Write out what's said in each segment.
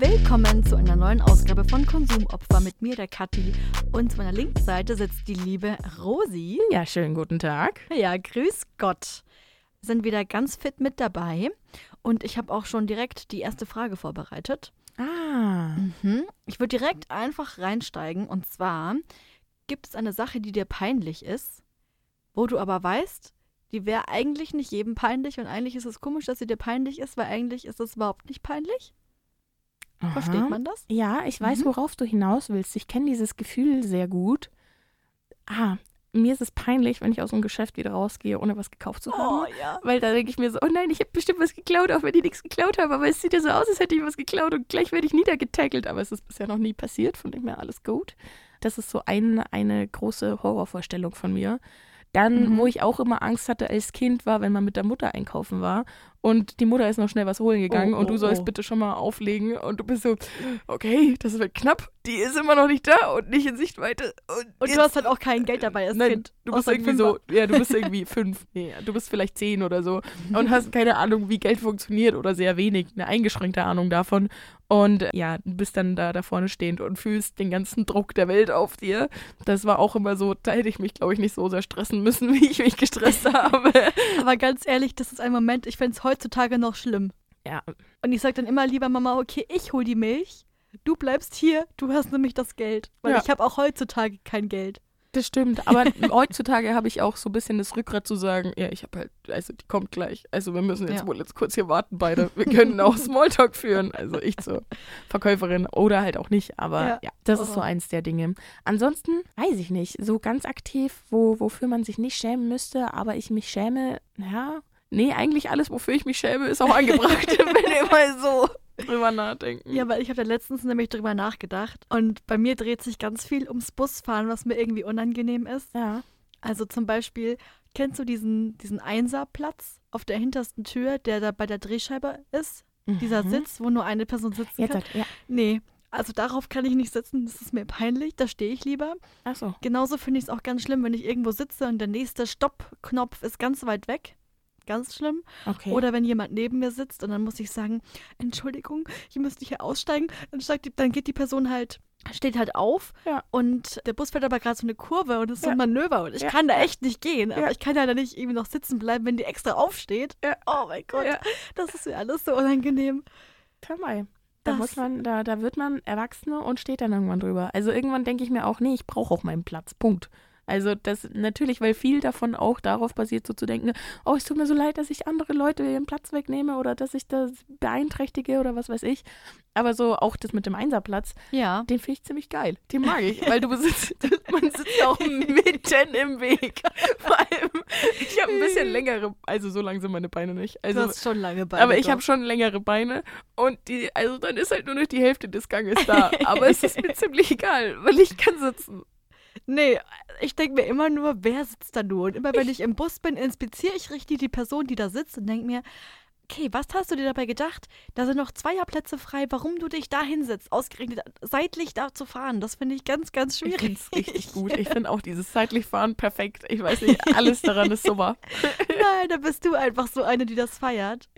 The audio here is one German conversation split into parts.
Willkommen zu einer neuen Ausgabe von Konsumopfer mit mir, der Kathi. Und zu meiner linken Seite sitzt die liebe Rosi. Ja, schönen guten Tag. Ja, grüß Gott. Wir sind wieder ganz fit mit dabei. Und ich habe auch schon direkt die erste Frage vorbereitet. Ah. Mhm. Ich würde direkt einfach reinsteigen. Und zwar, gibt es eine Sache, die dir peinlich ist, wo du aber weißt, die wäre eigentlich nicht jedem peinlich und eigentlich ist es komisch, dass sie dir peinlich ist, weil eigentlich ist es überhaupt nicht peinlich? Versteht Aha. man das? Ja, ich weiß, Mhm. worauf du hinaus willst. Ich kenne dieses Gefühl sehr gut. Ah, mir ist es peinlich, wenn ich aus dem Geschäft wieder rausgehe, ohne was gekauft zu haben. ja. Weil da denke ich mir so, oh nein, ich habe bestimmt was geklaut, auch wenn ich nichts geklaut habe. Aber es sieht ja so aus, als hätte ich was geklaut und gleich werde ich niedergetackelt. Aber es ist bisher noch nie passiert, von dem her alles gut. Das ist so ein, eine große Horrorvorstellung von mir. Dann, Mhm. wo ich auch immer Angst hatte als Kind, war, wenn man mit der Mutter einkaufen war und die Mutter ist noch schnell was holen gegangen Oh, und du oh, sollst oh. bitte schon mal auflegen und du bist so, okay, das wird knapp, die ist immer noch nicht da und nicht in Sichtweite. Und, Und du hast halt auch kein Geld dabei als Nein, Kind. du bist irgendwie so, ja, du bist irgendwie fünf, nee, du bist vielleicht zehn oder so und hast keine Ahnung, wie Geld funktioniert oder sehr wenig, eine eingeschränkte Ahnung davon. Und ja, du bist dann da, da vorne stehend und fühlst den ganzen Druck der Welt auf dir. Das war auch immer so, da hätte ich mich, glaube ich, nicht so sehr stressen müssen, wie ich mich gestresst habe. Aber ganz ehrlich, das ist ein Moment, ich fände es heutzutage noch schlimm. Ja, Und ich sage dann immer lieber, Mama, okay, ich hol die Milch. Du bleibst hier, du hast nämlich das Geld. Weil Ja. ich habe auch heutzutage kein Geld. Das stimmt. Aber heutzutage habe ich auch so ein bisschen das Rückgrat zu sagen, ja, ich habe halt, also die kommt gleich. Also wir müssen jetzt Ja. wohl jetzt kurz hier warten beide. Wir können auch Smalltalk führen. Also ich zur Verkäuferin oder halt auch nicht. Aber Ja. ja, das ist so Oh. eins der Dinge. Ansonsten weiß ich nicht. So ganz aktiv, wo, wofür man sich nicht schämen müsste, aber ich mich schäme, ja. Nee, eigentlich alles, wofür ich mich schäme, ist auch angebracht, wenn wir mal so drüber nachdenken. Ja, weil ich habe da letztens nämlich drüber nachgedacht. Und bei mir dreht sich ganz viel ums Busfahren, was mir irgendwie unangenehm ist. ja. Also zum Beispiel, kennst du diesen, diesen Einserplatz auf der hintersten Tür, der da bei der Drehscheibe ist? Dieser Mhm. Sitz, wo nur eine Person sitzen Jetzt kann? hat, ja. Nee, also darauf kann ich nicht sitzen, das ist mir peinlich, da stehe ich lieber. Ach so. Genauso finde ich es auch ganz schlimm, wenn ich irgendwo sitze und der nächste Stoppknopf ist ganz weit weg. Ganz schlimm. Okay. Oder wenn jemand neben mir sitzt und dann muss ich sagen, Entschuldigung, ich müsste hier aussteigen. Dann, steigt die, dann geht die Person halt, steht halt auf Ja. und der Bus fährt aber gerade so eine Kurve und es ist so Ja. ein Manöver und ich Ja. kann da echt nicht gehen. Aber ich kann ja da nicht irgendwie noch sitzen bleiben, wenn die extra aufsteht. Oh mein Gott, das ist mir alles so unangenehm. Mal. Da Das- muss man, da, da wird man Erwachsene und steht dann irgendwann drüber. Also irgendwann denke ich mir auch, nee, ich brauche auch meinen Platz. Punkt. Also das natürlich, weil viel davon auch darauf basiert, so zu denken, oh, es tut mir so leid, dass ich andere Leute ihren Platz wegnehme oder dass ich das beeinträchtige oder was weiß ich. Aber so auch das mit dem Einserplatz, Ja. den finde ich ziemlich geil. Den mag ich, weil du besitzt, man sitzt auch mitten im Weg. Vor allem, ich habe ein bisschen längere, also so lang sind meine Beine nicht. Also du hast schon lange Beine. aber ich habe schon längere Beine und die, also dann ist halt nur noch die Hälfte des Ganges da. Aber es ist mir ziemlich egal, weil ich kann sitzen. Nee, ich denke mir immer nur, wer sitzt da nur? Und immer wenn ich im Bus bin, inspiziere ich richtig die Person, die da sitzt und denke mir, okay, was hast du dir dabei gedacht? Da sind noch Zweierplätze frei, warum du dich da hinsetzt, ausgerechnet seitlich da zu fahren. Das finde ich ganz, ganz Ich schwierig. finde es richtig gut. Ich finde auch dieses seitlich Fahren perfekt. Ich weiß nicht, alles daran ist super. Nein, da bist du einfach so eine, die das feiert.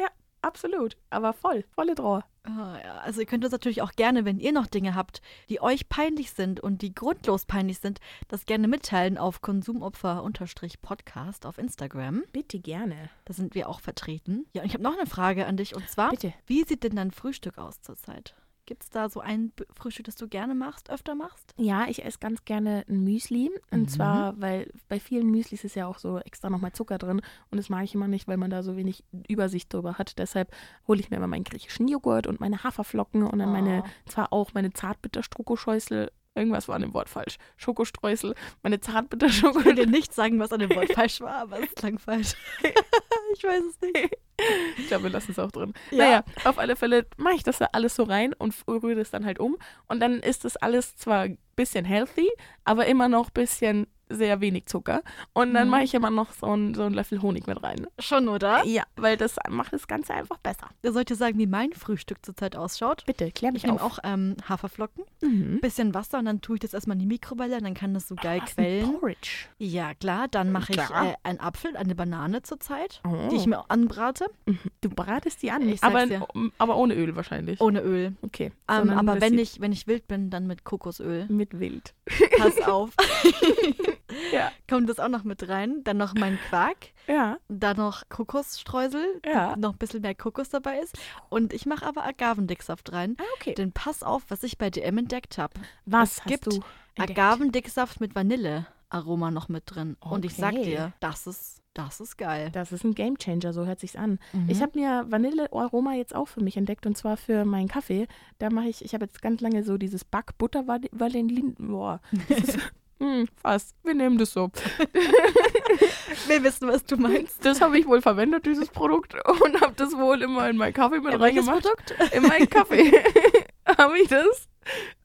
Absolut. Aber voll, volle Trauer. Ah. Also ihr könnt uns natürlich auch gerne, wenn ihr noch Dinge habt, die euch peinlich sind und die grundlos peinlich sind, das gerne mitteilen auf Konsumopfer-Podcast auf Instagram. Bitte gerne. Da sind wir auch vertreten. Ja, und ich habe noch eine Frage an dich und zwar, Bitte. wie sieht denn dein Frühstück aus zurzeit? Gibt es da so ein Frühstück, das du gerne machst, öfter machst? Ja, ich esse ganz gerne ein Müsli. Und Mhm. zwar, weil bei vielen Müslis ist ja auch so extra nochmal Zucker drin. Und das mag ich immer nicht, weil man da so wenig Übersicht drüber hat. Deshalb hole ich mir immer meinen griechischen Joghurt und meine Haferflocken und dann meine, Oh. zwar auch meine Zartbitter-Schokoschäusel. Irgendwas war an dem Wort falsch. Schokostreusel, meine Zartbitter-Schokolade. Ich will dir nicht sagen, was an dem Wort falsch war, aber es klang falsch. ich weiß es nicht. Ich glaube, wir lassen es auch drin. Ja. Naja, auf alle Fälle mache ich das da alles so rein und rühre das dann halt um. Und dann ist das alles zwar ein bisschen healthy, aber immer noch ein bisschen sehr wenig Zucker. Und dann Mhm. mache ich immer noch so einen, so einen Löffel Honig mit rein. Schon, oder? Ja, weil das macht das Ganze einfach besser. Da sollte sagen, wie mein Frühstück zurzeit ausschaut. Bitte, klär Ich mich nehme auf. auch ähm, Haferflocken, Mhm. bisschen Wasser und dann tue ich das erstmal in die Mikrowelle und dann kann das so geil ein quellen. Porridge. Ja, klar. Dann mache ich äh, einen Apfel, eine Banane zurzeit, Oh. die ich mir anbrate, Mhm. Du bratest die an, Ich aber, dir. aber ohne Öl wahrscheinlich. ohne Öl. Okay. Ähm, Sondern aber wenn ich, wenn ich wild bin, dann mit Kokosöl. Mit Wild. Pass auf. Ja. Kommt das auch noch mit rein. Dann noch mein Quark. Ja. Dann noch Kokosstreusel, Ja. noch ein bisschen mehr Kokos dabei ist. Und ich mache aber Agavendicksaft rein. Ah, okay. Denn pass auf, was ich bei DM entdeckt habe. Was es gibt? Agavendicksaft mit Vanillearoma noch mit drin. Und ich sag Okay. dir, das ist, das ist geil. Das ist ein Gamechanger, so hört sich's an. Mhm. Ich habe mir Vanillearoma jetzt auch für mich entdeckt und zwar für meinen Kaffee. Da mache ich, ich habe jetzt ganz lange so dieses Backbutter Vanillin. Boah. Das ist, hm, fast. Wir nehmen das so. Wir wissen, was du meinst. Das habe ich wohl verwendet, dieses Produkt, und habe das wohl immer in meinen Kaffee mit Welches reingemacht. Produkt? In meinen Kaffee habe ich das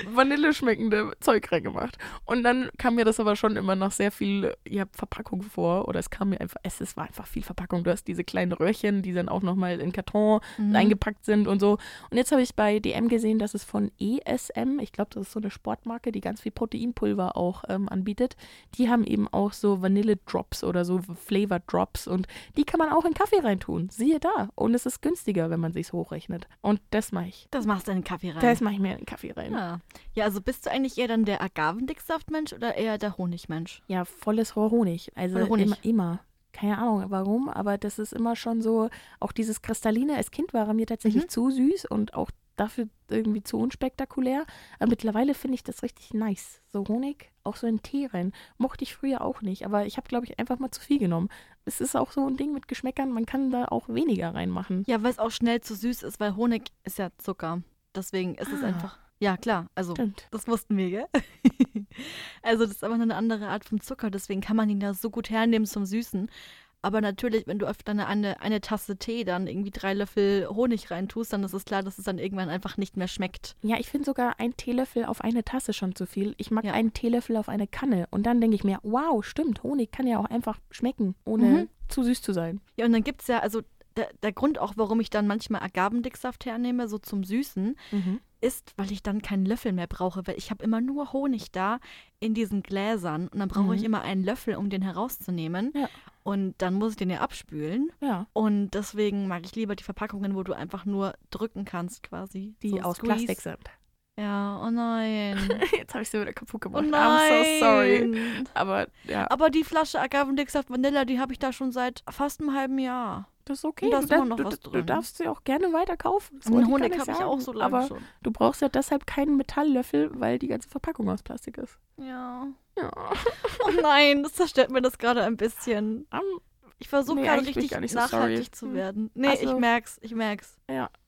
Vanille schmeckende Zeug reingemacht. Und dann kam mir das aber schon immer nach sehr viel ja, Verpackung vor. Oder es kam mir einfach, es, es war einfach viel Verpackung. Du hast diese kleinen Röhrchen, die dann auch nochmal in Karton Mhm. eingepackt sind und so. Und jetzt habe ich bei DM gesehen, dass es von ESM, ich glaube, das ist so eine Sportmarke, die ganz viel Proteinpulver auch ähm, anbietet. Die haben eben auch so Vanille-Drops oder so Flavor-Drops und die kann man auch in Kaffee reintun. Siehe da. Und es ist günstiger, wenn man sich hochrechnet. Und das mache ich. Das machst du in den Kaffee rein. Das mache ich mir in den Kaffee rein. Ja. ja, also bist du eigentlich eher dann der Agavendicksaftmensch oder eher der Honigmensch? Ja, volles Rohr Honig. Also Honig. immer, immer. Keine Ahnung warum, aber das ist immer schon so, auch dieses Kristalline, als Kind war mir tatsächlich Mhm. zu süß und auch dafür irgendwie zu unspektakulär. Aber mittlerweile finde ich das richtig nice. So Honig, auch so in Tee rein. Mochte ich früher auch nicht, aber ich habe, glaube ich, einfach mal zu viel genommen. Es ist auch so ein Ding mit Geschmäckern, man kann da auch weniger reinmachen. Ja, weil es auch schnell zu süß ist, weil Honig ist ja Zucker. Deswegen ist es Ah. einfach. Ja, klar. Also, Stimmt. das wussten wir, gell? also, das ist aber eine andere Art von Zucker. Deswegen kann man ihn da so gut hernehmen zum Süßen. Aber natürlich, wenn du auf deine eine, eine Tasse Tee dann irgendwie drei Löffel Honig reintust, dann ist es klar, dass es dann irgendwann einfach nicht mehr schmeckt. Ja, ich finde sogar ein Teelöffel auf eine Tasse schon zu viel. Ich mag Ja. einen Teelöffel auf eine Kanne. Und dann denke ich mir, wow, stimmt, Honig kann ja auch einfach schmecken, ohne Mhm. zu süß zu sein. Ja, und dann gibt es ja, also der, der Grund auch, warum ich dann manchmal Agavendicksaft hernehme, so zum Süßen, ist, weil ich dann keinen Löffel mehr brauche, weil ich habe immer nur Honig da in diesen Gläsern und dann brauche ich Mhm. immer einen Löffel, um den herauszunehmen. Ja. Und dann muss ich den ja abspülen. Ja, Und deswegen mag ich lieber die Verpackungen, wo du einfach nur drücken kannst, quasi. die so aus Squeeze. Plastik sind. Ja, oh nein. Jetzt habe ich sie wieder kaputt Oh gemacht. nein. I'm so sorry. Aber ja, Aber die Flasche Agavendicksaft Vanilla, die habe ich da schon seit fast einem halben Jahr. Das ist okay. Da ist du, noch du, du darfst sie auch gerne weiter kaufen. Ich Honig habe ich auch so lange Aber schon. du brauchst ja deshalb keinen Metalllöffel, weil die ganze Verpackung aus Plastik ist. Ja. Ja. Oh nein, das zerstört mir das gerade ein bisschen. Um, Ich versuche Nee, gerade richtig nicht so nachhaltig sorry. zu Hm. werden. Nee, Also- ich merk's, ich merk's.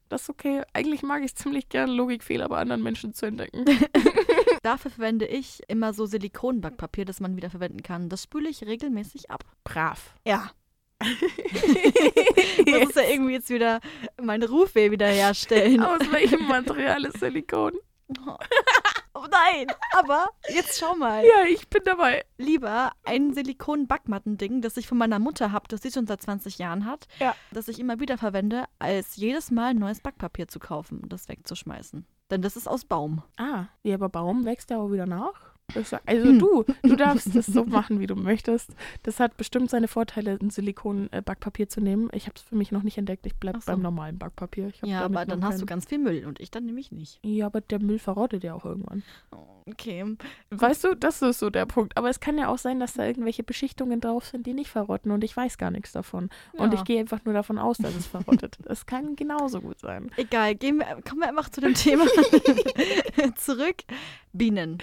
das ist okay. Eigentlich mag ich ziemlich gerne Logikfehler bei anderen Menschen zu entdecken. Dafür verwende ich immer so Silikonbackpapier, das man wieder verwenden kann. Das spüle ich regelmäßig ab. Brav. Ja. Das ist ja irgendwie jetzt wieder meine Rufweh wiederherstellen. Aus welchem Material ist Silikon? Oh nein, aber jetzt schau mal. Ja, ich bin dabei. Lieber ein Silikon-Backmattending, das ich von meiner Mutter habe, das sie schon seit 20 Jahren hat, Ja. das ich immer wieder verwende, als jedes Mal neues Backpapier zu kaufen und das wegzuschmeißen. Denn das ist aus Baum. Ah, ja, aber Baum wächst ja auch wieder nach. Also Hm. du, du darfst das so machen, wie du möchtest. Das hat bestimmt seine Vorteile, ein Silikon-Backpapier zu nehmen. Ich habe es für mich noch nicht entdeckt. Ich bleibe so. beim normalen Backpapier. Ja, aber dann hast du ganz viel Müll und ich dann nämlich nicht. Ja, aber der Müll verrottet ja auch irgendwann. Okay. Weißt du, das ist so der Punkt. Aber es kann ja auch sein, dass da irgendwelche Beschichtungen drauf sind, die nicht verrotten und ich weiß gar nichts davon. Und Ja. ich gehe einfach nur davon aus, dass es verrottet. Das kann genauso gut sein. Egal, gehen wir, kommen wir einfach zu dem Thema zurück. Bienen.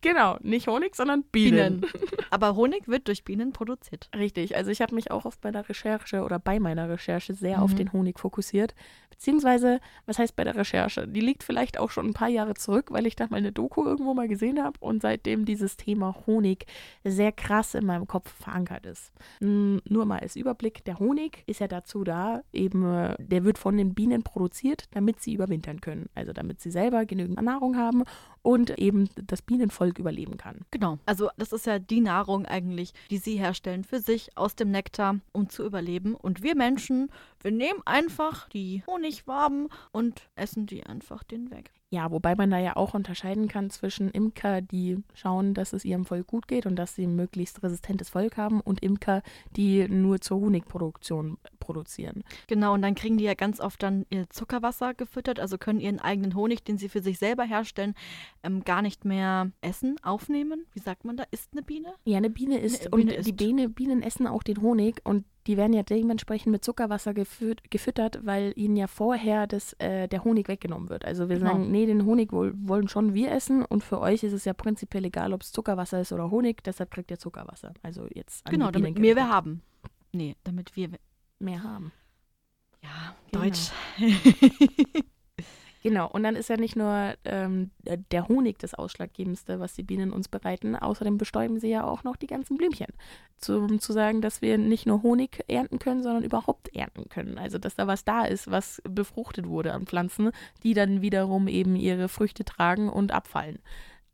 Genau, nicht Honig, sondern Bienen. Aber Honig wird durch Bienen produziert. Richtig, also ich habe mich auch auf meiner Recherche oder bei meiner Recherche sehr Mhm. auf den Honig fokussiert. Beziehungsweise, was heißt bei der Recherche? Die liegt vielleicht auch schon ein paar Jahre zurück, weil ich da mal eine Doku irgendwo mal gesehen habe und seitdem dieses Thema Honig sehr krass in meinem Kopf verankert ist. Nur mal als Überblick, der Honig ist ja dazu da, eben, äh, der wird von den Bienen produziert, damit sie überwintern können. Also damit sie selber genügend Nahrung haben und eben das Bienenvolk überleben kann. Genau. Also das ist ja die Nahrung eigentlich, die sie herstellen für sich aus dem Nektar, um zu überleben. Und wir Menschen, wir nehmen einfach die Honigwaben und essen die einfach den weg. Ja, wobei man da ja auch unterscheiden kann zwischen Imker, die schauen, dass es ihrem Volk gut geht und dass sie ein möglichst resistentes Volk haben und Imker, die nur zur Honigproduktion produzieren. Genau, und dann kriegen die ja ganz oft dann ihr Zuckerwasser gefüttert, also können ihren eigenen Honig, den sie für sich selber herstellen, ähm, gar nicht mehr essen, aufnehmen. Wie sagt man da? Ist eine Biene? Ja, eine Biene isst Eine Biene und die isst. Biene, Bienen essen auch den Honig und die werden ja dementsprechend mit Zuckerwasser gefü gefüttert, weil ihnen ja vorher das, äh, der Honig weggenommen wird. Also wir Genau. sagen, nee, den Honig wohl, wollen schon wir essen und für euch ist es ja prinzipiell egal, ob es Zuckerwasser ist oder Honig, deshalb kriegt ihr Zuckerwasser. Also jetzt Genau, damit wir gerichtet. haben. Nee, damit wir mehr haben. ja, Genau. Deutsch. Genau, und dann ist ja nicht nur ähm, der Honig das Ausschlaggebendste, was die Bienen uns bereiten, außerdem bestäuben sie ja auch noch die ganzen Blümchen. Zum zu sagen, dass wir nicht nur Honig ernten können, sondern überhaupt ernten können. Also, dass da was da ist, was befruchtet wurde an Pflanzen, die dann wiederum eben ihre Früchte tragen und abfallen.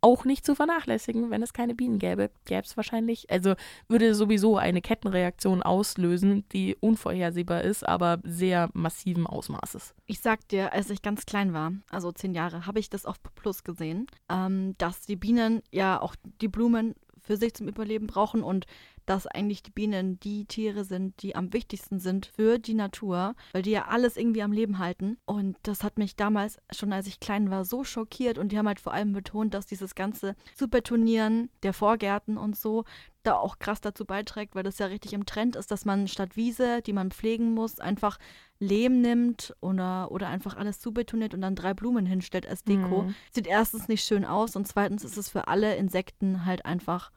Auch nicht zu vernachlässigen, wenn es keine Bienen gäbe, gäbe es wahrscheinlich, also würde sowieso eine Kettenreaktion auslösen, die unvorhersehbar ist, aber sehr massiven Ausmaßes. Ich sag dir, als ich ganz klein war, also zehn Jahre, habe ich das auf Plus gesehen, ähm, dass die Bienen ja auch die Blumen für sich zum Überleben brauchen und dass eigentlich die Bienen die Tiere sind, die am wichtigsten sind für die Natur, weil die ja alles irgendwie am Leben halten. Und das hat mich damals, schon als ich klein war, so schockiert. Und die haben halt vor allem betont, dass dieses ganze Supertonieren der Vorgärten und so da auch krass dazu beiträgt, weil das ja richtig im Trend ist, dass man statt Wiese, die man pflegen muss, einfach Lehm nimmt oder, oder einfach alles zubetoniert und dann drei Blumen hinstellt als Deko. Mhm. Sieht erstens nicht schön aus und zweitens ist es für alle Insekten halt einfach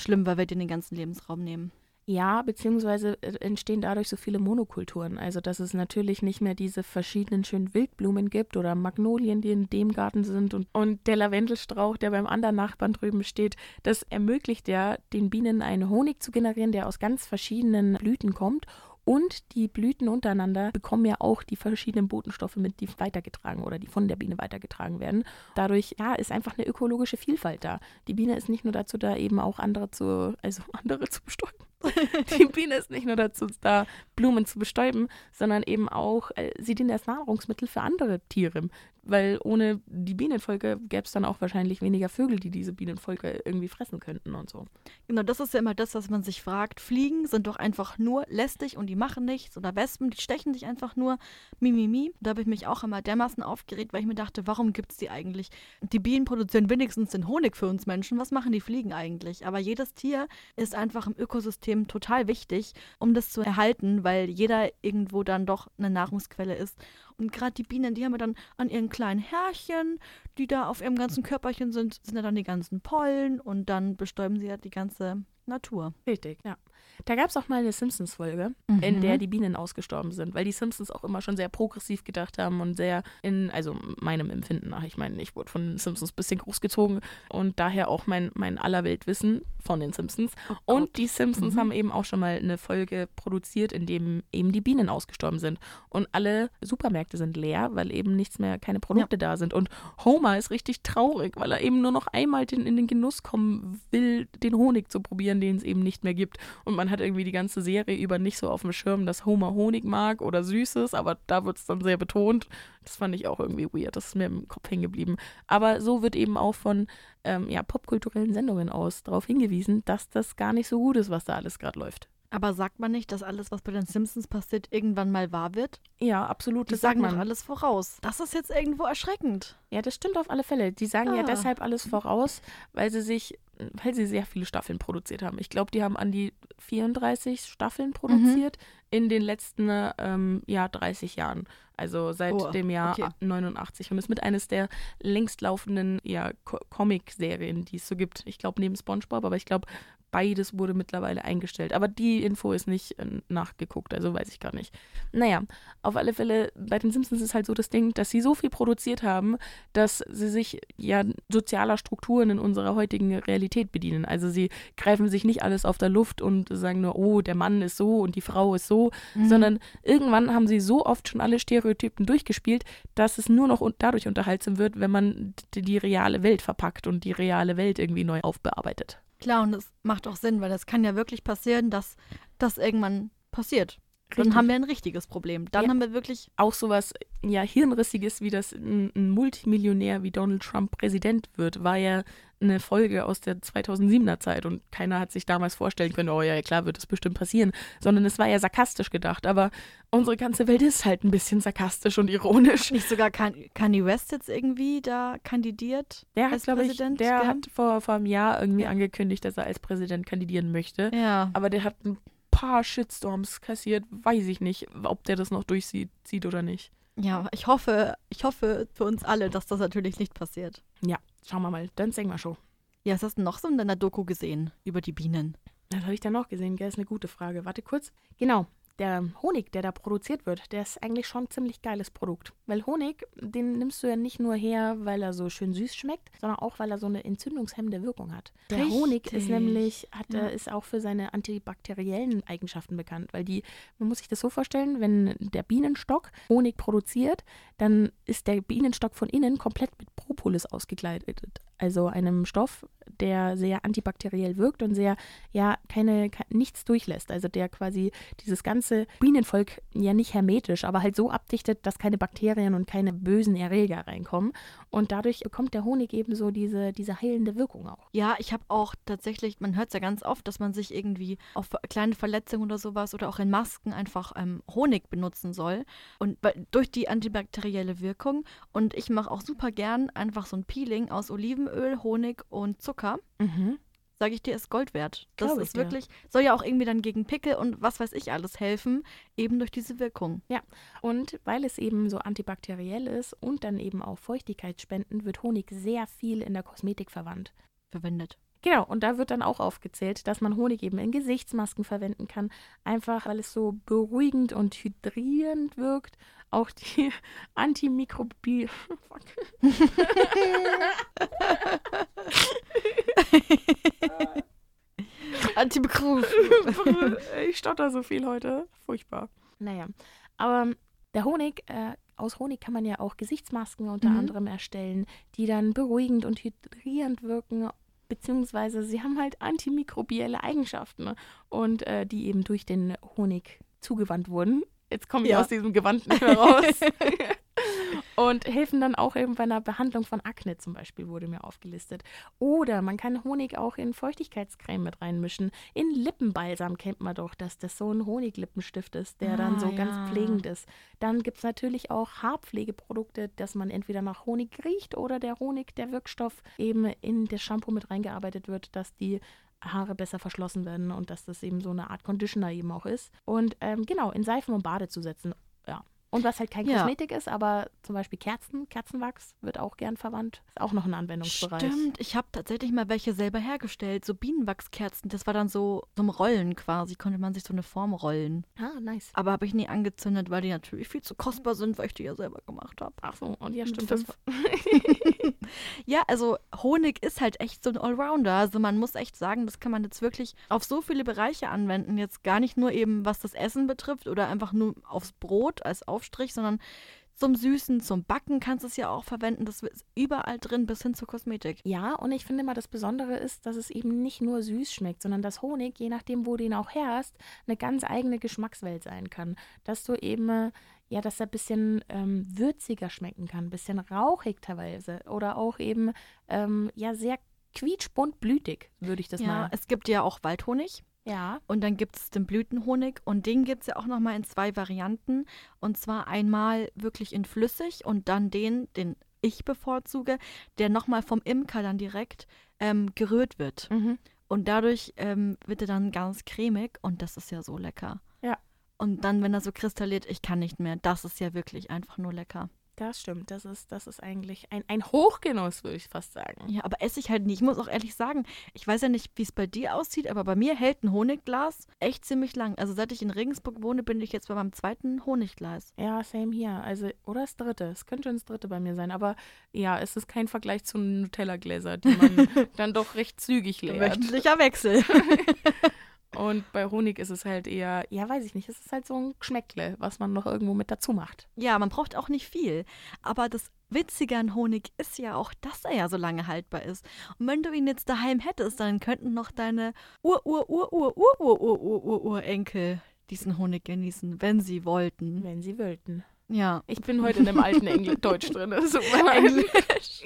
schlimm, weil wir denen den ganzen Lebensraum nehmen. Ja, beziehungsweise äh, entstehen dadurch so viele Monokulturen. Also, dass es natürlich nicht mehr diese verschiedenen schönen Wildblumen gibt oder Magnolien, die in dem Garten sind und, und der Lavendelstrauch, der beim anderen Nachbarn drüben steht. Das ermöglicht ja den Bienen einen Honig zu generieren, der aus ganz verschiedenen Blüten kommt. Und die Blüten untereinander bekommen ja auch die verschiedenen Botenstoffe mit, die weitergetragen oder die von der Biene weitergetragen werden. Dadurch, ja, ist einfach eine ökologische Vielfalt da. Die Biene ist nicht nur dazu da, eben auch andere zu, also andere zu bestäuben. Die Biene ist nicht nur dazu da, Blumen zu bestäuben, sondern eben auch, äh, sie dient als Nahrungsmittel für andere Tiere. Weil ohne die Bienenvölker gäbe es dann auch wahrscheinlich weniger Vögel, die diese Bienenvölker irgendwie fressen könnten und so. Genau, das ist ja immer das, was man sich fragt. Fliegen sind doch einfach nur lästig und die machen nichts. Oder Wespen, die stechen dich einfach nur. Mimimi. Da habe ich mich auch immer dermaßen aufgeregt, weil ich mir dachte, warum gibt es die eigentlich? Die Bienen produzieren wenigstens den Honig für uns Menschen. Was machen die Fliegen eigentlich? Aber jedes Tier ist einfach im Ökosystem total wichtig, um das zu erhalten, weil jeder irgendwo dann doch eine Nahrungsquelle ist. Und gerade die Bienen, die haben ja dann an ihren kleinen Härchen, die da auf ihrem ganzen Körperchen sind, sind ja dann die ganzen Pollen und dann bestäuben sie ja die ganze Natur. Richtig, ja. Da gab es auch mal eine Simpsons-Folge, in der die Bienen ausgestorben sind, weil die Simpsons auch immer schon sehr progressiv gedacht haben und sehr in, also meinem Empfinden nach, ich meine, ich wurde von den Simpsons ein bisschen großgezogen und daher auch mein, mein Allerweltwissen von den Simpsons. Oh und die Simpsons Mhm. haben eben auch schon mal eine Folge produziert, in dem eben die Bienen ausgestorben sind. Und alle Supermärkte sind leer, weil eben nichts mehr, keine Produkte da sind. Und Homer ist richtig traurig, weil er eben nur noch einmal den, in den Genuss kommen will, den Honig zu probieren, den es eben nicht mehr gibt. Und man hat irgendwie die ganze Serie über nicht so auf dem Schirm, dass Homer Honig mag oder Süßes, aber da wird es dann sehr betont. Das fand ich auch irgendwie weird. Das ist mir im Kopf hängen geblieben. Aber so wird eben auch von ähm, ja, popkulturellen Sendungen aus darauf hingewiesen, dass das gar nicht so gut ist, was da alles gerade läuft. Aber sagt man nicht, dass alles, was bei den Simpsons passiert, irgendwann mal wahr wird? Ja, absolut. Die Das sagt sagen man. alles voraus. Das ist jetzt irgendwo erschreckend. Ja, das stimmt auf alle Fälle. Die sagen ja Ah. deshalb alles voraus, weil sie sich, weil sie sehr viele Staffeln produziert haben. Ich glaube, die haben an die 34 Staffeln produziert in den letzten ähm, ja, 30 Jahren. Also seit Oh, dem Jahr okay. 89. Und ist mit eines der längst laufenden ja, Co Comic-Serien, die es so gibt. Ich glaube, neben SpongeBob, aber ich glaube, beides wurde mittlerweile eingestellt. Aber die Info ist nicht äh, nachgeguckt, also weiß ich gar nicht. Naja, auf alle Fälle, bei den Simpsons ist halt so das Ding, dass sie so viel produziert haben, dass sie sich ja sozialer Strukturen in unserer heutigen Realität bedienen. Also sie greifen sich nicht alles auf der Luft und sagen nur, oh, der Mann ist so und die Frau ist so, mhm. sondern irgendwann haben sie so oft schon alle Stereotypen durchgespielt, dass es nur noch dadurch unterhaltsam wird, wenn man die, die reale Welt verpackt und die reale Welt irgendwie neu aufbearbeitet. Klar, und das macht auch Sinn, weil das kann ja wirklich passieren, dass das irgendwann passiert. Richtig. Dann haben wir ein richtiges Problem. Dann ja. haben wir wirklich. Auch sowas, ja, Hirnrissiges, wie das ein, ein, Multimillionär wie Donald Trump Präsident wird, war ja eine Folge aus der 2007er Zeit und keiner hat sich damals vorstellen können, oh ja, klar, wird das bestimmt passieren, sondern es war ja sarkastisch gedacht. Aber unsere ganze Welt ist halt ein bisschen sarkastisch und ironisch. Nicht sogar Kanye West jetzt irgendwie da kandidiert? Der hat, glaube ich, der gehabt? hat vor, vor einem Jahr irgendwie ja. angekündigt, dass er als Präsident kandidieren möchte. Ja. Aber der hat ein paar Shitstorms kassiert, weiß ich nicht, ob der das noch durchzieht oder nicht. Ja, ich hoffe, ich hoffe für uns alle, dass das natürlich nicht passiert. Ja, schauen wir mal. Dann sehen wir schon. Ja, was hast du noch so in deiner Doku gesehen über die Bienen? Das habe ich da noch gesehen, gell? Ist eine gute Frage. Warte kurz. Genau, der Honig, der da produziert wird, der ist eigentlich schon ein ziemlich geiles Produkt. Weil Honig, den nimmst du ja nicht nur her, weil er so schön süß schmeckt, sondern auch, weil er so eine entzündungshemmende Wirkung hat. Der Richtig. Honig ist nämlich, hat, ja. ist auch für seine antibakteriellen Eigenschaften bekannt. Weil die, man muss sich das so vorstellen, wenn der Bienenstock Honig produziert, dann ist der Bienenstock von innen komplett mit Propolis ausgekleidet. Also einem Stoff, der sehr antibakteriell wirkt und sehr, ja, keine, nichts durchlässt. Also der quasi dieses ganze Bienenvolk ja nicht hermetisch, aber halt so abdichtet, dass keine Bakterien und keine bösen Erreger reinkommen. Und dadurch bekommt der Honig eben so diese, diese heilende Wirkung auch. Ja, ich habe auch tatsächlich, man hört es ja ganz oft, dass man sich irgendwie auf kleine Verletzungen oder sowas oder auch in Masken einfach ähm, Honig benutzen soll. Und durch die antibakterielle Wirkung. Und ich mache auch super gern einfach so ein Peeling aus Olivenöl, Honig und Zucker mhm. sage ich dir, ist Gold wert. Das Glaube ist wirklich, soll ja auch irgendwie dann gegen Pickel und was weiß ich alles helfen, eben durch diese Wirkung. Ja, und weil es eben so antibakteriell ist und dann eben auch Feuchtigkeitsspenden, wird Honig sehr viel in der Kosmetik verwandt. Verwendet. Genau, und da wird dann auch aufgezählt, dass man Honig eben in Gesichtsmasken verwenden kann, einfach weil es so beruhigend und hydrierend wirkt. Auch die Antimikrobi. Antimikrob. ich stotter so viel heute. Furchtbar. Naja, aber der Honig, äh, aus Honig kann man ja auch Gesichtsmasken unter mhm. anderem erstellen, die dann beruhigend und hydrierend wirken beziehungsweise sie haben halt antimikrobielle Eigenschaften und äh, die eben durch den Honig zugewandt wurden. Jetzt komme ich ja. aus diesem Gewand nicht mehr raus. und helfen dann auch eben bei einer Behandlung von Akne zum Beispiel, wurde mir aufgelistet. Oder man kann Honig auch in Feuchtigkeitscreme mit reinmischen. In Lippenbalsam kennt man doch, dass das so ein Honiglippenstift ist, der ah, dann so ja. ganz pflegend ist. Dann gibt es natürlich auch Haarpflegeprodukte, dass man entweder nach Honig riecht oder der Honig, der Wirkstoff, eben in das Shampoo mit reingearbeitet wird, dass die Haare besser verschlossen werden und dass das eben so eine Art Conditioner eben auch ist. Und ähm, genau, in Seifen und Bade zu setzen. Ja, und was halt kein ja. Kosmetik ist, aber zum Beispiel Kerzen, Kerzenwachs wird auch gern verwandt. Ist auch noch ein Anwendungsbereich. Stimmt, ich habe tatsächlich mal welche selber hergestellt. So Bienenwachskerzen, das war dann so zum Rollen quasi, konnte man sich so eine Form rollen. Ah, nice. Aber habe ich nie angezündet, weil die natürlich viel zu kostbar sind, weil ich die ja selber gemacht habe. Ach so, und ja, stimmt. Das ja, also Honig ist halt echt so ein Allrounder. Also man muss echt sagen, das kann man jetzt wirklich auf so viele Bereiche anwenden. Jetzt gar nicht nur eben, was das Essen betrifft oder einfach nur aufs Brot als Auf Aufstrich, sondern zum Süßen, zum Backen kannst du es ja auch verwenden. Das ist überall drin, bis hin zur Kosmetik. Ja, und ich finde mal, das Besondere ist, dass es eben nicht nur süß schmeckt, sondern dass Honig, je nachdem, wo du ihn auch herst, eine ganz eigene Geschmackswelt sein kann. Dass du eben, äh, ja, dass er ein bisschen ähm, würziger schmecken kann, ein bisschen rauchig teilweise. Oder auch eben, ähm, ja, sehr quietschbunt blütig, würde ich das ja, mal. Ja, es gibt ja auch Waldhonig. Ja. Und dann gibt es den Blütenhonig und den gibt es ja auch nochmal in zwei Varianten. Und zwar einmal wirklich in flüssig und dann den, den ich bevorzuge, der nochmal vom Imker dann direkt ähm, gerührt wird. Mhm. Und dadurch ähm, wird er dann ganz cremig und das ist ja so lecker. Ja. Und dann, wenn er so kristalliert, ich kann nicht mehr. Das ist ja wirklich einfach nur lecker. Das stimmt. Das ist, das ist eigentlich ein, ein Hochgenuss, würde ich fast sagen. Ja, aber esse ich halt nicht. Ich muss auch ehrlich sagen, ich weiß ja nicht, wie es bei dir aussieht, aber bei mir hält ein Honigglas echt ziemlich lang. Also seit ich in Regensburg wohne, bin ich jetzt bei meinem zweiten Honigglas. Ja, same hier. Also, oder das dritte. Es könnte schon das dritte bei mir sein. Aber ja, es ist kein Vergleich zu Nutella-Gläser, die man dann doch recht zügig leert. Wöchentlicher Wechsel. Und bei Honig ist es halt eher, ja, weiß ich nicht, es ist halt so ein Geschmäckle, was man noch irgendwo mit dazu macht. Ja, man braucht auch nicht viel. Aber das Witzige an Honig ist ja auch, dass er ja so lange haltbar ist. Und wenn du ihn jetzt daheim hättest, dann könnten noch deine Ur-Ur-Ur-Ur-Ur-Ur-Ur-Ur-Enkel diesen Honig genießen, wenn sie wollten. Wenn sie wollten. Ja. Ich bin heute in einem alten Engl Deutsch drin. So Englisch.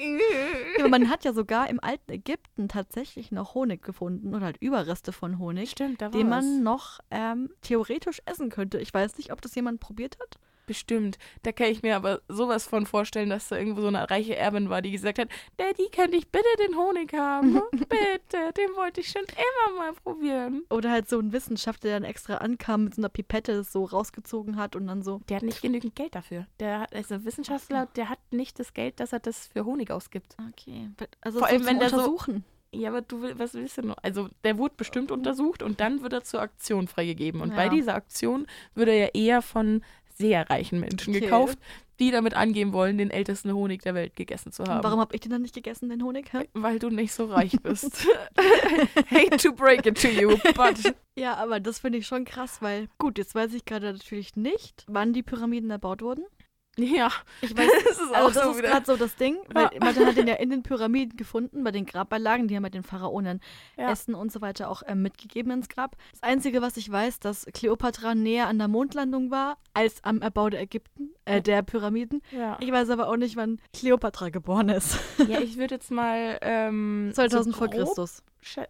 ja, man hat ja sogar im alten Ägypten tatsächlich noch Honig gefunden oder halt Überreste von Honig, Stimmt, den man noch ähm, theoretisch essen könnte. Ich weiß nicht, ob das jemand probiert hat. Bestimmt. Da kann ich mir aber sowas von vorstellen, dass da irgendwo so eine reiche Erbin war, die gesagt hat, Daddy, könnte ich bitte den Honig haben? bitte, den wollte ich schon immer mal probieren. Oder halt so ein Wissenschaftler, der dann extra ankam mit so einer Pipette das so rausgezogen hat und dann so. Der hat nicht genügend Geld dafür. Der also ein Wissenschaftler, der hat nicht das Geld, dass er das für Honig ausgibt. Okay. Also Vor allem, wenn der so- untersuchen. Ja, aber du will, was willst du noch? Also der wurde bestimmt untersucht und dann wird er zur Aktion freigegeben. Und bei Ja. dieser Aktion wird er ja eher von sehr reichen Menschen Okay. gekauft, die damit angeben wollen, den ältesten Honig der Welt gegessen zu haben. Warum habe ich den dann nicht gegessen, den Honig? Hä? Weil du nicht so reich bist. Hate to break it to you, but Ja, aber das finde ich schon krass, weil gut, jetzt weiß ich gerade natürlich nicht, wann die Pyramiden erbaut wurden. Ja, Ich weiß, das ist auch also das so ist gerade so das Ding, weil Ja. man hat den ja in den Pyramiden gefunden, bei den Grabbeilagen, die haben mit den Pharaonen Ja. Essen und so weiter auch ähm, mitgegeben ins Grab. Das Einzige, was ich weiß, dass Kleopatra näher an der Mondlandung war als am Erbau der Ägypten, äh, der Pyramiden. Ja. Ich weiß aber auch nicht, wann Kleopatra geboren ist. ja, ich würde jetzt mal ähm, 2000 so vor Christus.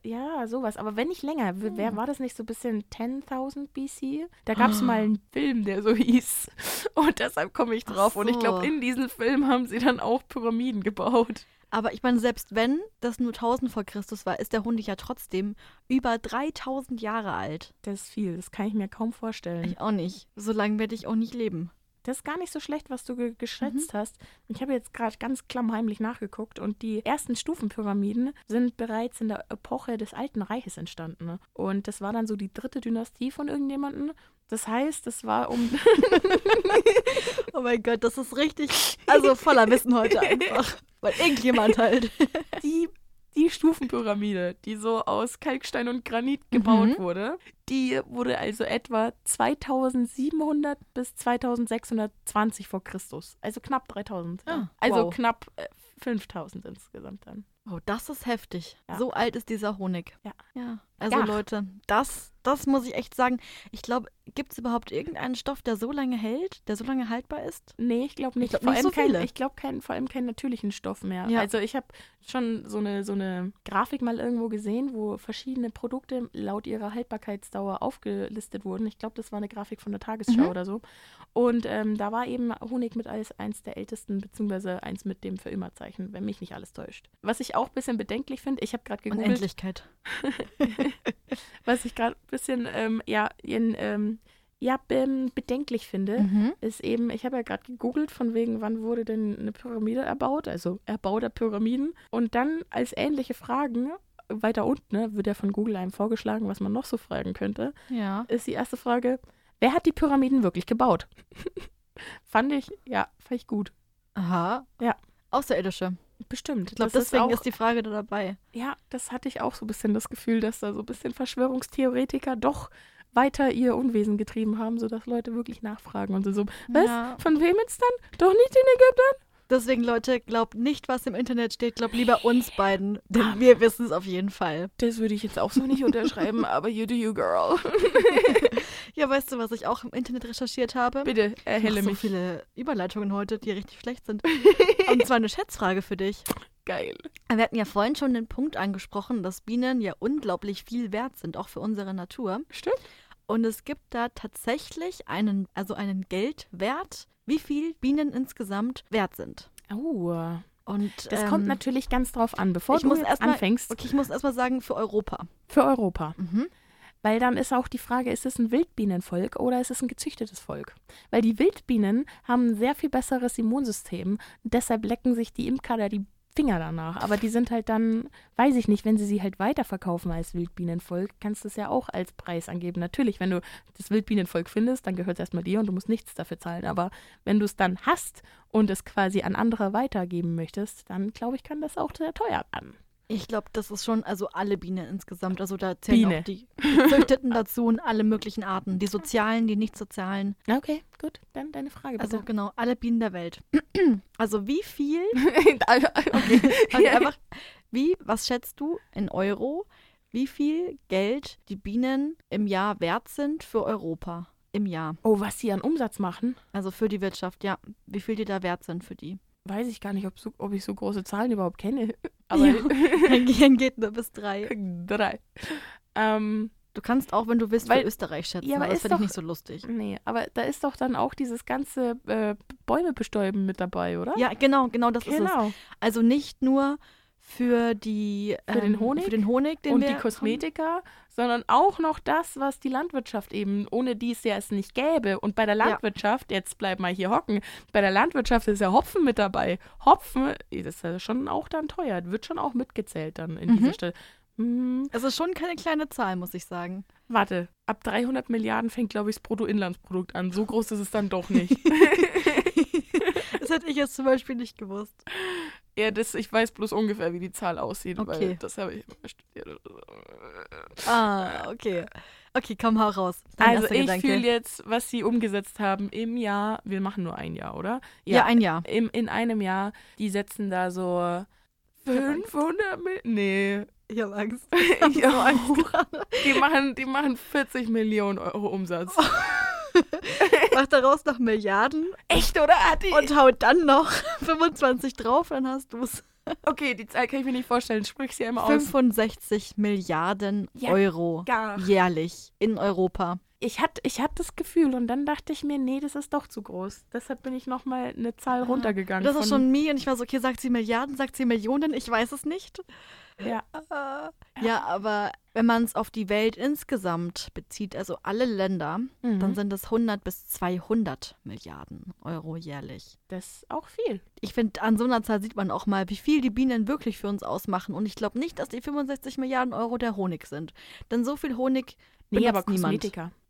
Ja, sowas. Aber wenn nicht länger, w- Hm. wer war das nicht so ein bisschen 10.000 BC? Da gab es Ah. mal einen Film, der so hieß. Und deshalb komme ich drauf. Und ich glaube, so. in diesem Film haben sie dann auch Pyramiden gebaut. Aber ich meine, selbst wenn das nur 1000 vor Christus war, ist der Hund ja trotzdem über 3000 Jahre alt. Das ist viel. Das kann ich mir kaum vorstellen. Ich auch nicht. So lange werde ich auch nicht leben. Das ist gar nicht so schlecht, was du ge Mhm. geschätzt hast. Ich habe jetzt gerade ganz klammheimlich nachgeguckt und die ersten Stufenpyramiden sind bereits in der Epoche des Alten Reiches entstanden. ne? Und das war dann so die dritte Dynastie von irgendjemandem. Das heißt, das war um. Oh mein Gott, das ist richtig, also voller Wissen heute einfach. Weil irgendjemand halt. die, die Stufenpyramide, die so aus Kalkstein und Granit gebaut Mhm. wurde, die wurde also etwa 2700 bis 2620 vor Christus. Also knapp 3000. ja. Ah, also wow. knapp äh, 5000 insgesamt dann. Oh, das ist heftig. Ja. So alt ist dieser Honig. Ja. Ja. Also Ja. Leute, das, das muss ich echt sagen. Ich glaube, gibt es überhaupt irgendeinen Stoff, der so lange hält, der so lange haltbar ist? Nee, ich glaube nicht. glaub vor nicht allem so kein, ich glaube kein, vor allem keinen natürlichen Stoff mehr. Ja. Also ich habe schon so eine, so eine Grafik mal irgendwo gesehen, wo verschiedene Produkte laut ihrer Haltbarkeitsdauer aufgelistet wurden. Ich glaube, das war eine Grafik von der Tagesschau Mhm. oder so. Und ähm, da war eben Honig mit als eins der ältesten, beziehungsweise eins mit dem für immer Zeichen, wenn mich nicht alles täuscht. Was ich auch ein bisschen bedenklich finde, ich habe gerade gegoogelt, Unendlichkeit. was ich gerade ein bisschen, ähm, ja, in, ähm, ja, ähm, bedenklich finde, Mhm. ist eben, ich habe ja gerade gegoogelt, von wegen, wann wurde denn eine Pyramide erbaut, also Erbau der Pyramiden. Und dann als ähnliche Fragen, weiter unten, ne, wird ja von Google einem vorgeschlagen, was man noch so fragen könnte, Ja. ist die erste Frage, wer hat die Pyramiden wirklich gebaut? fand ich, ja, fand ich gut. Aha. Ja. Außerirdische. Bestimmt. Ich glaube, deswegen auch, ist, die Frage da dabei. Ja, das hatte ich auch so ein bisschen das Gefühl, dass da so ein bisschen Verschwörungstheoretiker doch weiter ihr Unwesen getrieben haben, sodass Leute wirklich nachfragen und so, so was? Ja. Von wem jetzt dann? Doch nicht den Ägyptern? Deswegen, Leute, glaubt nicht, was im Internet steht. Glaubt lieber uns beiden. Denn wir wissen es auf jeden Fall. Das würde ich jetzt auch so nicht unterschreiben, aber you do you, girl. Ja, weißt du, was ich auch im Internet recherchiert habe? Bitte, Ich erhelle mache so mich. viele Überleitungen heute, die richtig schlecht sind. Und zwar eine Schätzfrage für dich. Geil. Wir hatten ja vorhin schon den Punkt angesprochen, dass Bienen ja unglaublich viel wert sind, auch für unsere Natur. Stimmt. Und es gibt da tatsächlich einen, also einen Geldwert, wie viel Bienen insgesamt wert sind. Oh, Und das ähm, kommt natürlich ganz drauf an. Bevor ich du jetzt mal- anfängst, Okay, ich muss erstmal sagen, für Europa. für Europa. Mhm. Weil dann ist auch die Frage, ist es ein Wildbienenvolk oder ist es ein gezüchtetes Volk? Weil die Wildbienen haben ein sehr viel besseres Immunsystem. Deshalb lecken sich die Imker da die Finger danach. Aber die sind halt dann, weiß ich nicht, wenn sie sie halt weiterverkaufen als Wildbienenvolk, kannst du es ja auch als Preis angeben. Natürlich, wenn du das Wildbienenvolk findest, dann gehört es erstmal dir und du musst nichts dafür zahlen. Aber wenn du es dann hast und es quasi an andere weitergeben möchtest, dann glaube ich, kann das auch sehr teuer werden. Ich glaube, das ist schon, also alle Bienen insgesamt. Also da zählen Biene. auch die Gezüchteten dazu und alle möglichen Arten. Die sozialen, die nicht sozialen. Okay, gut, dann deine Frage bitte. Also genau, alle Bienen der Welt. Also wie viel, okay. also einfach, wie, was schätzt du in Euro, wie viel Geld die Bienen im Jahr wert sind für Europa? Im Jahr. Oh, was sie an Umsatz machen, Also für die Wirtschaft, ja. Wie viel die da wert sind für die. Weiß ich gar nicht, ob, so, ob ich so große Zahlen überhaupt kenne. Aber Ja. Mein Gehirn geht nur bis drei. drei. Ähm, Du kannst auch, wenn du willst, Weil- Österreich schätzen, Ja, aber aber das ist finde ich doch- nicht so lustig. nee, aber da ist doch dann auch dieses ganze äh, Bäume bestäuben mit dabei, oder? Ja, genau, genau das ist es. genau. Also nicht nur für die Für den ähm, Honig für den Honig den Und die Kosmetika, sondern auch noch das, was die Landwirtschaft eben, ohne die es ja es nicht gäbe. Und bei der Ja. Landwirtschaft, jetzt bleib mal hier hocken, bei der Landwirtschaft ist ja Hopfen mit dabei. Hopfen, das ist ja schon auch dann teuer, wird schon auch mitgezählt dann in Mhm. dieser Stelle. Hm, Es ist schon keine kleine Zahl, muss ich sagen. warte, ab 300 Milliarden fängt, glaube ich, das Bruttoinlandsprodukt an. So groß ist es dann doch nicht. Das hätte ich jetzt zum Beispiel nicht gewusst. Ja, das, ich weiß bloß ungefähr, wie die Zahl aussieht, weil Okay. das habe ich immer studiert. Ah, okay. Okay, komm, hau raus. Dein Also ich fühle jetzt, was sie umgesetzt haben im Jahr, wir machen nur ein Jahr, oder? Ja, ein Jahr. im, in einem Jahr, die setzen da so 500 Mil Nee. Ich habe Angst. Ich hab Angst. Die machen, die machen 40 Millionen Euro Umsatz. Mach daraus noch Milliarden Echt, oder? Hat die, und haut dann noch 25 drauf, dann hast du es. okay, die Zahl kann ich mir nicht vorstellen. Sprich sie einmal aus. 65 Milliarden Ja, Euro Gar. jährlich in Europa. Ich hatte ich hatte das Gefühl und dann dachte ich mir, nee, das ist doch zu groß. Deshalb bin ich nochmal eine Zahl runtergegangen. Das ist schon mir und ich war so, okay, sagt sie Milliarden, sagt sie Millionen, ich weiß es nicht. Ja. Äh, ja, aber wenn man es auf die Welt insgesamt bezieht, also alle Länder, Mhm. dann sind es 100 bis 200 Milliarden Euro jährlich. das ist auch viel. Ich finde, an so einer Zahl sieht man auch mal, wie viel die Bienen wirklich für uns ausmachen. Und ich glaube nicht, dass die 65 Milliarden Euro der Honig sind. Denn so viel Honig Nee, benutzt aber niemand.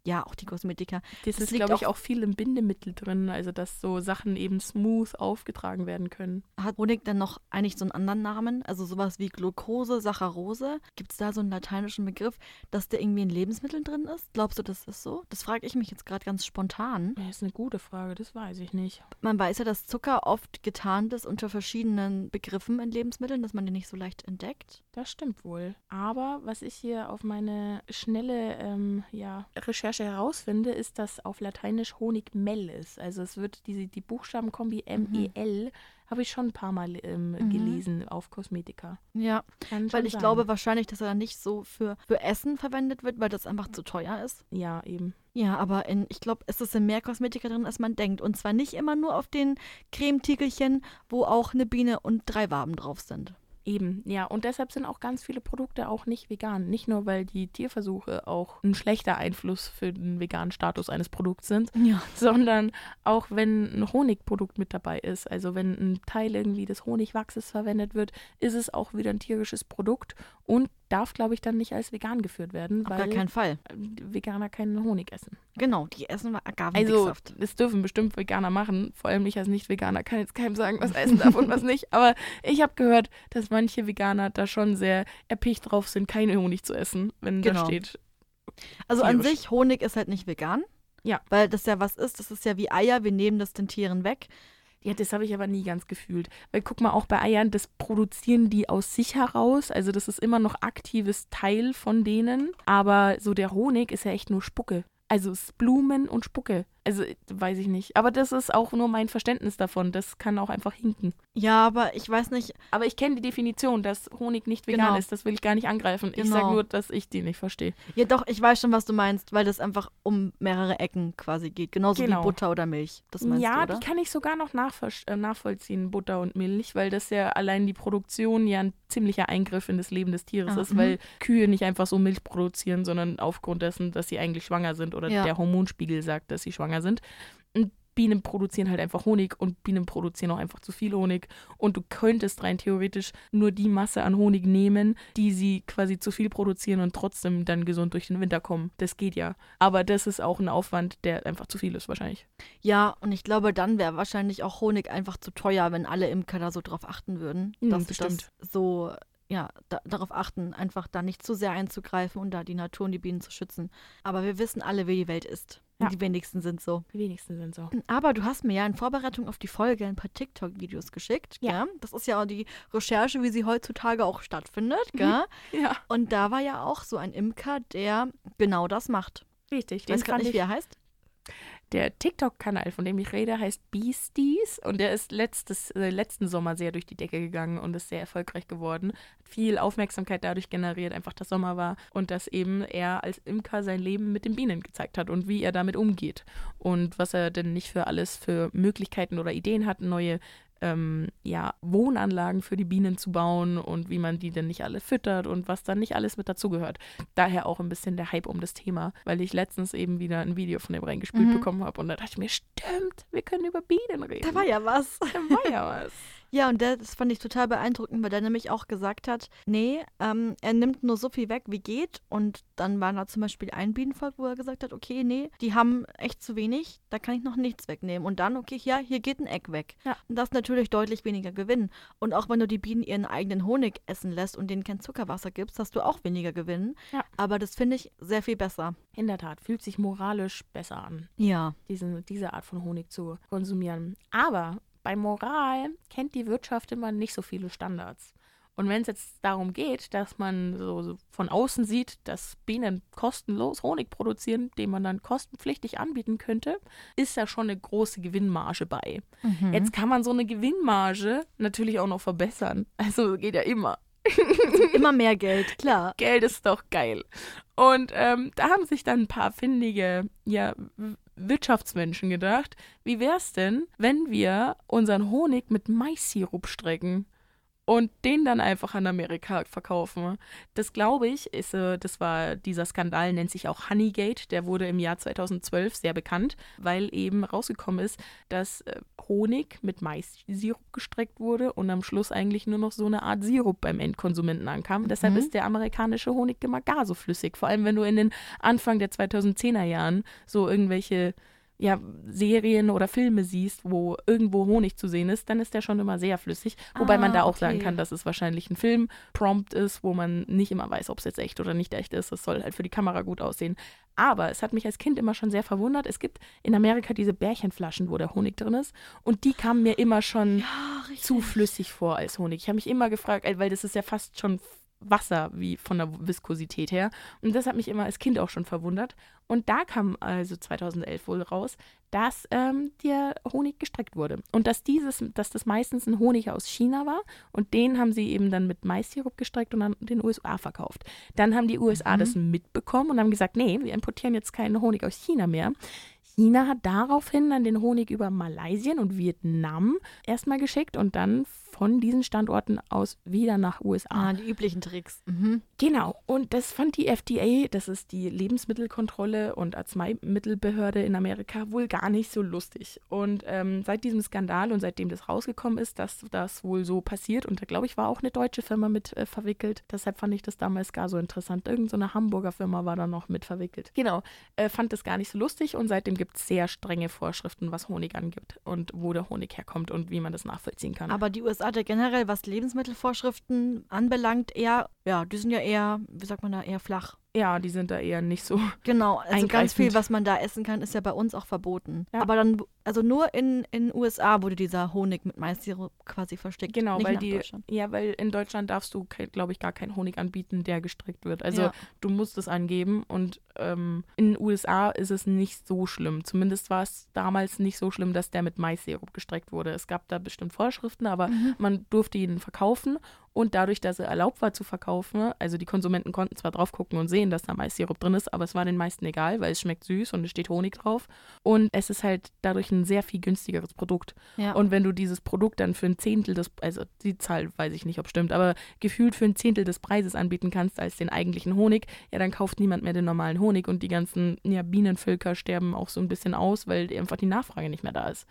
Ja, auch die Kosmetika. Das, Das ist, glaube ich, auch- viel im Bindemittel drin, also dass so Sachen eben smooth aufgetragen werden können. Hat Honig dann noch eigentlich so einen anderen Namen? Also sowas wie Glucose, Saccharose? Gibt es da so einen lateinischen Begriff, dass der irgendwie in Lebensmitteln drin ist? Glaubst du, das ist so? Das frage ich mich jetzt gerade ganz spontan. Das ist eine gute Frage, das weiß ich nicht. Man weiß ja, dass Zucker oft getarnt ist unter verschiedenen Begriffen in Lebensmitteln, dass man die nicht so leicht entdeckt. Das stimmt wohl. Aber was ich hier auf meine schnelle ähm, ja, Recherche herausfinde, ist, dass auf Lateinisch Honigmel ist. Also es wird diese, die Buchstabenkombi M-E-L, habe ich schon ein paar Mal ähm, Mhm. gelesen auf Kosmetika. Ja, Kann weil ich sein. glaube wahrscheinlich, dass er dann nicht so für, für Essen verwendet wird, weil das einfach zu teuer ist. Ja, eben. Ja, aber in, ich glaube, es ist in mehr Kosmetika drin, als man denkt. Und zwar nicht immer nur auf den Cremetiegelchen, wo auch eine Biene und drei Waben drauf sind. Eben, ja. Und deshalb sind auch ganz viele Produkte auch nicht vegan. Nicht nur, weil die Tierversuche auch ein schlechter Einfluss für den veganen Status eines Produkts sind, Ja. sondern auch wenn ein Honigprodukt mit dabei ist. Also wenn ein Teil irgendwie des Honigwachses verwendet wird, ist es auch wieder ein tierisches Produkt und darf, glaube ich, dann nicht als vegan geführt werden, Auf weil gar keinen Fall. Veganer keinen Honig essen. Genau, die essen Also, Agavendicksaft. das dürfen bestimmt Veganer machen. Vor allem ich als Nicht-Veganer kann jetzt keinem sagen, was essen darf und was nicht. Aber ich habe gehört, dass manche Veganer da schon sehr erpicht drauf sind, keine Honig zu essen, wenn da Genau. steht. also an sich, Honig ist halt nicht vegan. Ja. Weil das ja was ist. Das ist ja wie Eier. Wir nehmen das den Tieren weg. Ja, das habe ich aber nie ganz gefühlt. Weil guck mal, auch bei Eiern, das produzieren die aus sich heraus. Also das ist immer noch aktives Teil von denen. Aber so der Honig ist ja echt nur Spucke. Also es ist Blumen und Spucke. Also weiß ich nicht. Aber das ist auch nur mein Verständnis davon. Das kann auch einfach hinken. Ja, aber ich weiß nicht. Aber ich kenne die Definition, dass Honig nicht vegan Genau. ist. Das will ich gar nicht angreifen. Ich Genau. sage nur, dass ich die nicht verstehe. Ja, doch, ich weiß schon, was du meinst, weil das einfach um mehrere Ecken quasi geht. Genauso Genau. wie Butter oder Milch. Das meinst ja, du, oder? die kann ich sogar noch äh, nachvollziehen, Butter und Milch, weil das ja allein die Produktion ja ein ziemlicher Eingriff in das Leben des Tieres Ah, ist, mhm. weil Kühe nicht einfach so Milch produzieren, sondern aufgrund dessen, dass sie eigentlich schwanger sind oder Ja. der Hormonspiegel sagt, dass sie schwanger sind. Und Bienen produzieren halt einfach Honig und Bienen produzieren auch einfach zu viel Honig. Und du könntest rein theoretisch nur die Masse an Honig nehmen, die sie quasi zu viel produzieren und trotzdem dann gesund durch den Winter kommen. Das geht ja. Aber das ist auch ein Aufwand, der einfach zu viel ist wahrscheinlich. Ja, und ich glaube, dann wäre wahrscheinlich auch Honig einfach zu teuer, wenn alle Imker da so drauf achten würden, Hm, dass sie bestimmt. das so, ja, da, darauf achten, einfach da nicht zu sehr einzugreifen und da die Natur und die Bienen zu schützen. Aber wir wissen alle, wie die Welt ist. Ja. die wenigsten sind so. Die wenigsten sind so. Aber du hast mir ja in Vorbereitung auf die Folge ein paar TikTok-Videos geschickt. Ja. Gell? Das ist ja auch die Recherche, wie sie heutzutage auch stattfindet. Gell? Ja, Und da war ja auch so ein Imker, der genau das macht. richtig. Ich weiß gerade nicht, wie er heißt. Der TikTok-Kanal, von dem ich rede, heißt Beasties. Und der ist letztes, äh, letzten Sommer sehr durch die Decke gegangen und ist sehr erfolgreich geworden. Hat viel Aufmerksamkeit dadurch generiert, einfach dass Sommer war. Und dass eben er als Imker sein Leben mit den Bienen gezeigt hat und wie er damit umgeht. Und was er denn nicht für alles für Möglichkeiten oder Ideen hat, neue ähm, ja, Wohnanlagen für die Bienen zu bauen und wie man die denn nicht alle füttert und was dann nicht alles mit dazugehört. Daher auch ein bisschen der Hype um das Thema, weil ich letztens eben wieder ein Video von dem reingespielt Mhm. bekommen habe und da dachte ich mir, stimmt, wir können über Bienen reden. Da war ja was. Da war ja was. Ja, und das fand ich total beeindruckend, weil der nämlich auch gesagt hat, nee, ähm, er nimmt nur so viel weg, wie geht. Und dann war da zum Beispiel ein Bienenvolk, wo er gesagt hat, okay, nee, die haben echt zu wenig, da kann ich noch nichts wegnehmen. Und dann, okay, ja, hier geht ein Eck weg. Ja. Und das ist natürlich deutlich weniger Gewinn. Und auch wenn du die Bienen ihren eigenen Honig essen lässt und denen kein Zuckerwasser gibst, hast du auch weniger Gewinn. Ja. Aber das finde ich sehr viel besser. In der Tat, fühlt sich moralisch besser an. Ja. diesen, diese Art von Honig zu konsumieren. Aber bei Moral kennt die Wirtschaft immer nicht so viele Standards. Und wenn es jetzt darum geht, dass man so, so von außen sieht, dass Bienen kostenlos Honig produzieren, den man dann kostenpflichtig anbieten könnte, ist da schon eine große Gewinnmarge bei. Mhm. Jetzt kann man so eine Gewinnmarge natürlich auch noch verbessern. Also geht ja immer. Immer mehr Geld, klar. Geld ist doch geil. Und ähm, da haben sich dann ein paar findige ja, Wirtschaftsmenschen gedacht, wie wär's denn, wenn wir unseren Honig mit Mais-Sirup strecken und den dann einfach an Amerika verkaufen? Das glaube ich, ist, äh, das war dieser Skandal, nennt sich auch Honeygate, der wurde im Jahr 2012 sehr bekannt, weil eben rausgekommen ist, dass äh, Honig mit Mais-Sirup gestreckt wurde und am Schluss eigentlich nur noch so eine Art Sirup beim Endkonsumenten ankam. Deshalb Mhm. ist der amerikanische Honig immer gar so flüssig. Vor allem, wenn du in den Anfang der 2010er Jahren so irgendwelche ja, Serien oder Filme siehst, wo irgendwo Honig zu sehen ist, dann ist der schon immer sehr flüssig. Wobei man Ah, da auch sagen okay. kann, dass es wahrscheinlich ein Film-Prompt ist, wo man nicht immer weiß, ob es jetzt echt oder nicht echt ist. Es soll halt für die Kamera gut aussehen. Aber es hat mich als Kind immer schon sehr verwundert. Es gibt in Amerika diese Bärchenflaschen, wo der Honig drin ist. Und die kamen mir immer schon Ja, zu flüssig vor als Honig. Ich habe mich immer gefragt, weil das ist ja fast schon Wasser wie von der Viskosität her. Und das hat mich immer als Kind auch schon verwundert. Und da kam also 2011 wohl raus, dass ähm, der Honig gestreckt wurde. Und dass dieses, dass das meistens ein Honig aus China war. Und den haben sie eben dann mit Mais-Sirup gestreckt und an den USA verkauft. Dann haben die USA Mhm. das mitbekommen und haben gesagt, nee, wir importieren jetzt keinen Honig aus China mehr. China hat daraufhin dann den Honig über Malaysien und Vietnam erstmal geschickt und dann von diesen Standorten aus wieder nach USA. Ah, die üblichen Tricks. Mhm. Genau, und das fand die FDA, das ist die Lebensmittelkontrolle und Arzneimittelbehörde in Amerika, wohl gar nicht so lustig. Und ähm, seit diesem Skandal und seitdem das rausgekommen ist, dass das wohl so passiert, und da glaube ich, war auch eine deutsche Firma mit äh, verwickelt. Deshalb fand ich das damals gar so interessant. Irgend so eine Hamburger Firma war da noch mit verwickelt. Genau, äh, fand das gar nicht so lustig und seitdem gibt es sehr strenge Vorschriften, was Honig angibt und wo der Honig herkommt und wie man das nachvollziehen kann. Aber die USA ja generell, was Lebensmittelvorschriften anbelangt, eher Ja, die sind ja eher, wie sagt man da, eher flach. Ja, die sind da eher nicht so. Genau, also ganz viel, was man da essen kann, ist ja bei uns auch verboten. Ja. Aber dann, also nur in in USA wurde dieser Honig mit Mais-Sirup quasi versteckt. Genau, weil die, Deutschland. ja, weil in Deutschland darfst du, glaube ich, gar keinen Honig anbieten, der gestreckt wird. Also Ja. du musst es angeben und ähm, in den USA ist es nicht so schlimm. Zumindest war es damals nicht so schlimm, dass der mit Mais-Sirup gestreckt wurde. Es gab da bestimmt Vorschriften, aber Mhm. man durfte ihn verkaufen und dadurch, dass er erlaubt war zu verkaufen, also die Konsumenten konnten zwar drauf gucken und sehen, dass da Mais-Sirup drin ist, aber es war den meisten egal, weil es schmeckt süß und es steht Honig drauf und es ist halt dadurch ein sehr viel günstigeres Produkt. Ja. Und wenn du dieses Produkt dann für ein Zehntel des, also die Zahl weiß ich nicht, ob stimmt, aber gefühlt für ein Zehntel des Preises anbieten kannst als den eigentlichen Honig, ja, dann kauft niemand mehr den normalen Honig und die ganzen ja, Bienenvölker sterben auch so ein bisschen aus, weil einfach die Nachfrage nicht mehr da ist.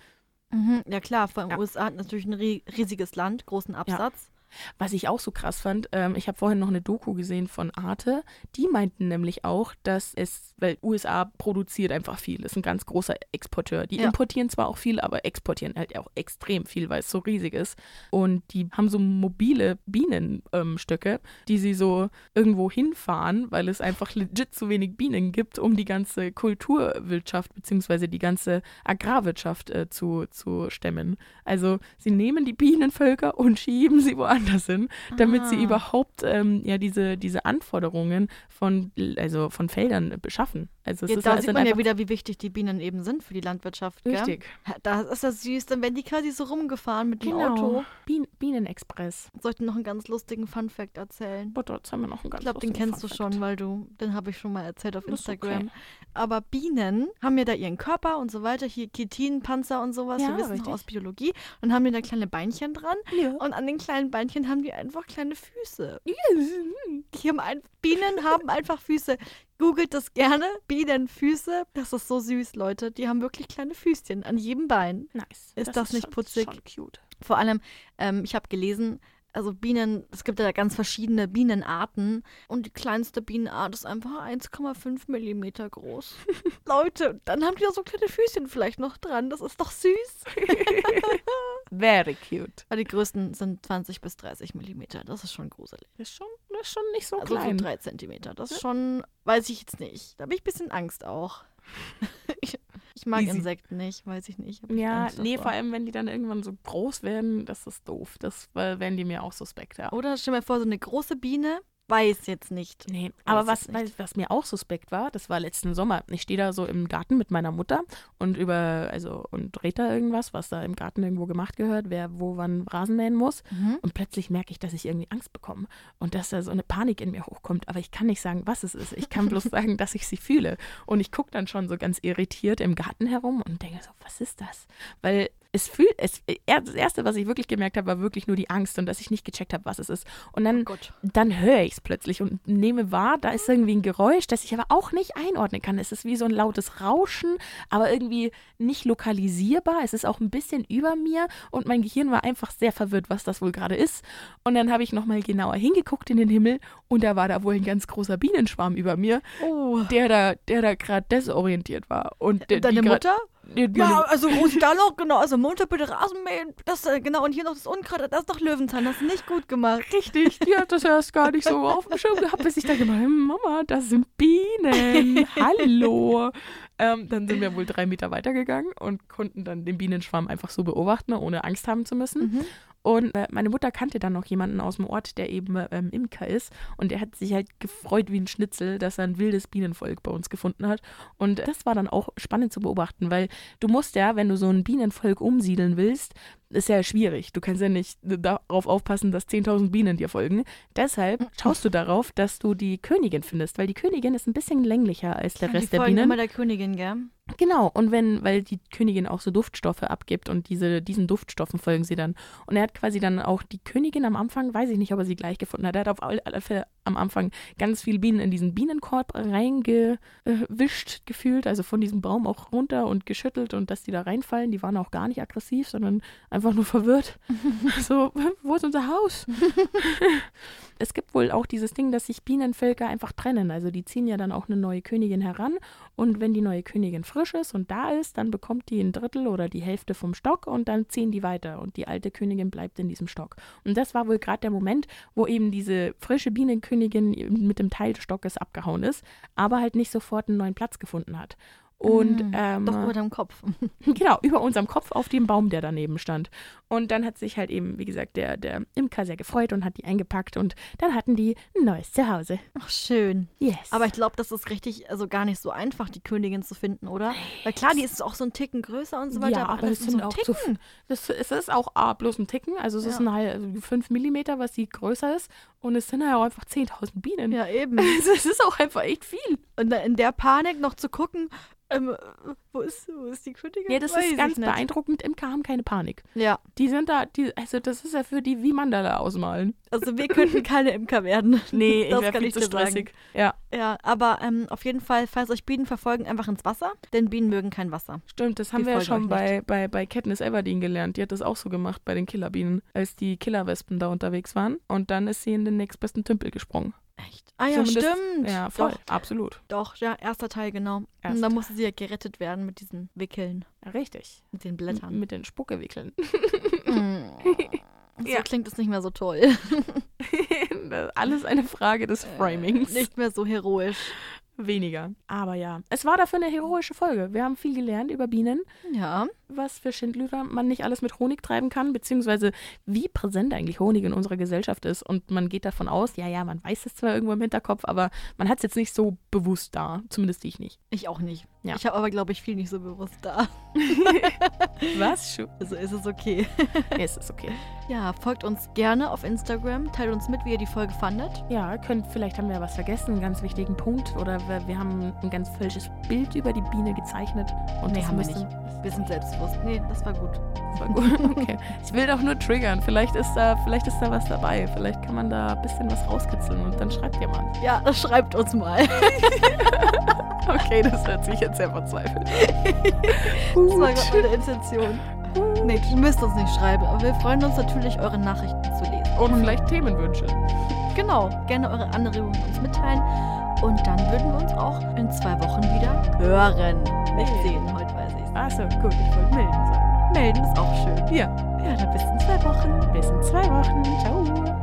Mhm, ja klar, vor allem Ja. USA hat natürlich ein ri riesiges Land, großen Absatz. Was ich auch so krass fand, ähm, ich habe vorhin noch eine Doku gesehen von Arte, die meinten nämlich auch, dass es, weil USA produziert einfach viel, ist ein ganz großer Exporteur. Die Ja. importieren zwar auch viel, aber exportieren halt auch extrem viel, weil es so riesig ist. Und die haben so mobile Bienenstöcke, ähm, die sie so irgendwo hinfahren, weil es einfach legit zu wenig Bienen gibt, um die ganze Kulturwirtschaft bzw. die ganze Agrarwirtschaft äh, zu, zu stemmen. Also sie nehmen die Bienenvölker und schieben sie woanders hin, damit sie Ah. überhaupt ähm, ja diese, diese Anforderungen von, also von Feldern beschaffen. Also ist, da es sieht man ja wieder, wie wichtig die Bienen eben sind für die Landwirtschaft. Gell? Richtig. Da ist das süß, dann werden die quasi so rumgefahren mit dem Genau. Auto. Bien Bienenexpress. Soll ich dir noch einen ganz lustigen Funfact erzählen? Oh, dort haben wir noch einen ganz Ich glaube, den kennst du Funfact. schon, weil du, den habe ich schon mal erzählt auf Instagram. okay. Aber Bienen haben ja da ihren Körper und so weiter, hier Chitin, Panzer und sowas, Ja, wir wissen richtig. noch aus Biologie. Und haben die da kleine Beinchen dran Ja. und an den kleinen Beinchen haben die einfach kleine Füße. Die haben ein, Bienen haben einfach Füße. Googelt das gerne, Bienenfüße. Das ist so süß, Leute. Die haben wirklich kleine Füßchen an jedem Bein. Nice. Ist das nicht schon, putzig? Schon cute. Vor allem, ähm, ich habe gelesen, also Bienen, es gibt ja ganz verschiedene Bienenarten und die kleinste Bienenart ist einfach 1,5 Millimeter groß. Leute, dann haben die da so kleine Füßchen vielleicht noch dran. Das ist doch süß. Very cute. Aber die größten sind 20 bis 30 Millimeter. Das ist schon gruselig. Das ist schon, das ist schon nicht so Also klein. so 3 Zentimeter. Das ist schon, weiß ich jetzt nicht. Da habe ich ein bisschen Angst auch. ich, ich mag Easy. Insekten nicht, weiß ich nicht. Ich ja, Angst nee, davor. vor allem, wenn die dann irgendwann so groß werden, das ist doof. Das werden die mir auch suspekt, ja. Oder stell mir vor, so eine große Biene, weiß jetzt nicht. Nee, aber was, nicht. was, mir auch suspekt war, das war letzten Sommer. Ich stehe da so im Garten mit meiner Mutter und über, also, und red da irgendwas, was da im Garten irgendwo gemacht gehört, wer wo wann Rasen mähen muss. Mhm. Und plötzlich merke ich, dass ich irgendwie Angst bekomme und dass da so eine Panik in mir hochkommt. Aber ich kann nicht sagen, was es ist. Ich kann bloß sagen, dass ich sie fühle. Und ich gucke dann schon so ganz irritiert im Garten herum und denke so, was ist das? Weil es fühlt, es, das Erste, was ich wirklich gemerkt habe, war wirklich nur die Angst und dass ich nicht gecheckt habe, was es ist. Und dann Oh dann höre ich es plötzlich und nehme wahr, da ist irgendwie ein Geräusch, das ich aber auch nicht einordnen kann. Es ist wie so ein lautes Rauschen, aber irgendwie nicht lokalisierbar. Es ist auch ein bisschen über mir und mein Gehirn war einfach sehr verwirrt, was das wohl gerade ist. Und dann habe ich nochmal genauer hingeguckt in den Himmel und da war da wohl ein ganz großer Bienenschwarm über mir, Oh. der da, der da gerade desorientiert war. Und der, Deine Mutter? Ja, also Rosi da noch, genau, also Montag bitte Rasen mähen, das, äh, genau, und hier noch das Unkraut, das ist doch Löwenzahn, das ist nicht gut gemacht. Richtig, die hat das erst gar nicht so auf dem Schirm gehabt, bis ich da gemeint habe, Mama, das sind Bienen. Hallo. Ähm, dann sind wir wohl drei Meter weitergegangen und konnten dann den Bienenschwarm einfach so beobachten, ohne Angst haben zu müssen. Mhm. Und äh, meine Mutter kannte dann noch jemanden aus dem Ort, der eben ähm, Imker ist. Und der hat sich halt gefreut wie ein Schnitzel, dass er ein wildes Bienenvolk bei uns gefunden hat. Und das war dann auch spannend zu beobachten, weil du musst ja, wenn du so ein Bienenvolk umsiedeln willst, ist ja schwierig. Du kannst ja nicht darauf aufpassen, dass 10.000 Bienen dir folgen. Deshalb schaust du darauf, dass du die Königin findest, weil die Königin ist ein bisschen länglicher als der die Rest der folgen Bienen. immer der Königin, gell? Genau, und wenn, weil die Königin auch so Duftstoffe abgibt und diese, diesen Duftstoffen folgen sie dann. Und er hat quasi dann auch die Königin am Anfang, weiß ich nicht, ob er sie gleich gefunden hat, er hat auf alle Fälle am Anfang ganz viele Bienen in diesen Bienenkorb reingewischt gefühlt, also von diesem Baum auch runter und geschüttelt und dass die da reinfallen, die waren auch gar nicht aggressiv, sondern einfach nur verwirrt. so, wo ist unser Haus? es gibt wohl auch dieses Ding, dass sich Bienenvölker einfach trennen. Also die ziehen ja dann auch eine neue Königin heran und wenn die neue Königin frisch ist und da ist, dann bekommt die ein Drittel oder die Hälfte vom Stock und dann ziehen die weiter und die alte Königin bleibt in diesem Stock. Und das war wohl gerade der Moment, wo eben diese frische Bienenkönigin Königin mit dem Teilstock es abgehauen ist, aber halt nicht sofort einen neuen Platz gefunden hat. Und Mm, ähm, Doch über deinem Kopf. genau, über unserem Kopf auf dem Baum, der daneben stand. Und dann hat sich halt eben, wie gesagt, der, der Imker sehr gefreut und hat die eingepackt und dann hatten die ein neues Zuhause. Ach, schön. Yes. Aber ich glaube, das ist richtig, also gar nicht so einfach, die Königin zu finden, oder? Weil klar, die ist auch so ein Ticken größer und so weiter, Ja, aber, aber in so sind ein auch so Ticken. Das, es ist auch A, bloß ein Ticken, also es ist Ja. ein halb, also 5 Millimeter, was sie größer ist. Und es sind ja auch einfach 10.000 Bienen. Ja, eben. Also es ist auch einfach echt viel. Und in der Panik noch zu gucken, ähm, wo, ist, wo ist die Königin? Ja, das Weiß ist ich ganz beeindruckend. Imker haben keine Panik. Ja, Die sind da, die, also das ist ja für die wie Mandala ausmalen. also wir könnten keine Imker werden. Nee, Das wär kann ich zu dir sagen. stressig. Ja, Ja, aber ähm, auf jeden Fall, falls euch Bienen verfolgen, einfach ins Wasser, denn Bienen mögen kein Wasser. stimmt, das haben Die wir ja schon bei, bei, bei Katniss Everdeen gelernt. Die hat das auch so gemacht bei den Killerbienen, als die Killerwespen da unterwegs waren. Und dann ist sie in den nächstbesten Tümpel gesprungen. Echt? Ah ja, Zumindest- stimmt. Ja, voll, Doch, absolut. doch, ja, erster Teil, genau. Und Erster dann musste sie ja gerettet werden mit diesen Wickeln, richtig. mit den M- Blättern. Mit den Spuckewickeln. Mm. So Ja. klingt es nicht mehr so toll. Alles eine Frage des Framings. Äh, Nicht mehr so heroisch. Weniger. Aber ja, es war dafür eine heroische Folge. Wir haben viel gelernt über Bienen, Ja. Was für Schindlüder man nicht alles mit Honig treiben kann, beziehungsweise wie präsent eigentlich Honig in unserer Gesellschaft ist. Und man geht davon aus, ja, ja, man weiß es zwar irgendwo im Hinterkopf, aber man hat es jetzt nicht so bewusst da. Zumindest ich nicht. Ich auch nicht. Ja. Ich habe aber, glaube ich, viel nicht so bewusst da. Was? Also ist es okay. Es ist okay. Ja, folgt uns gerne auf Instagram. Teilt uns mit, wie ihr die Folge fandet. Ja, könnt, vielleicht haben wir was vergessen, einen ganz wichtigen Punkt. Oder wir, wir haben ein ganz falsches Bild über die Biene gezeichnet. Und Nee, haben wir nicht. Wir sind selbstbewusst. Nee, das war gut. Das war gut. Okay. Ich will doch nur triggern. Vielleicht ist da, vielleicht ist da was dabei. Vielleicht kann man da ein bisschen was rauskitzeln und dann schreibt jemand. Ja, schreibt uns mal. Okay, das hört sich jetzt sehr verzweifelt Das war gerade meine Intention. Nee, ihr müsst uns nicht schreiben, aber wir freuen uns natürlich, eure Nachrichten zu lesen. Und vielleicht Themenwünsche. Genau, gerne eure Anregungen uns mitteilen. Und dann würden wir uns auch in zwei Wochen wieder hören. Nicht sehen, heute Achso, gut, ich wollte melden sagen. Melden ist auch schön. Ja, Ja, dann bis in zwei Wochen. bis in zwei Wochen. Ciao.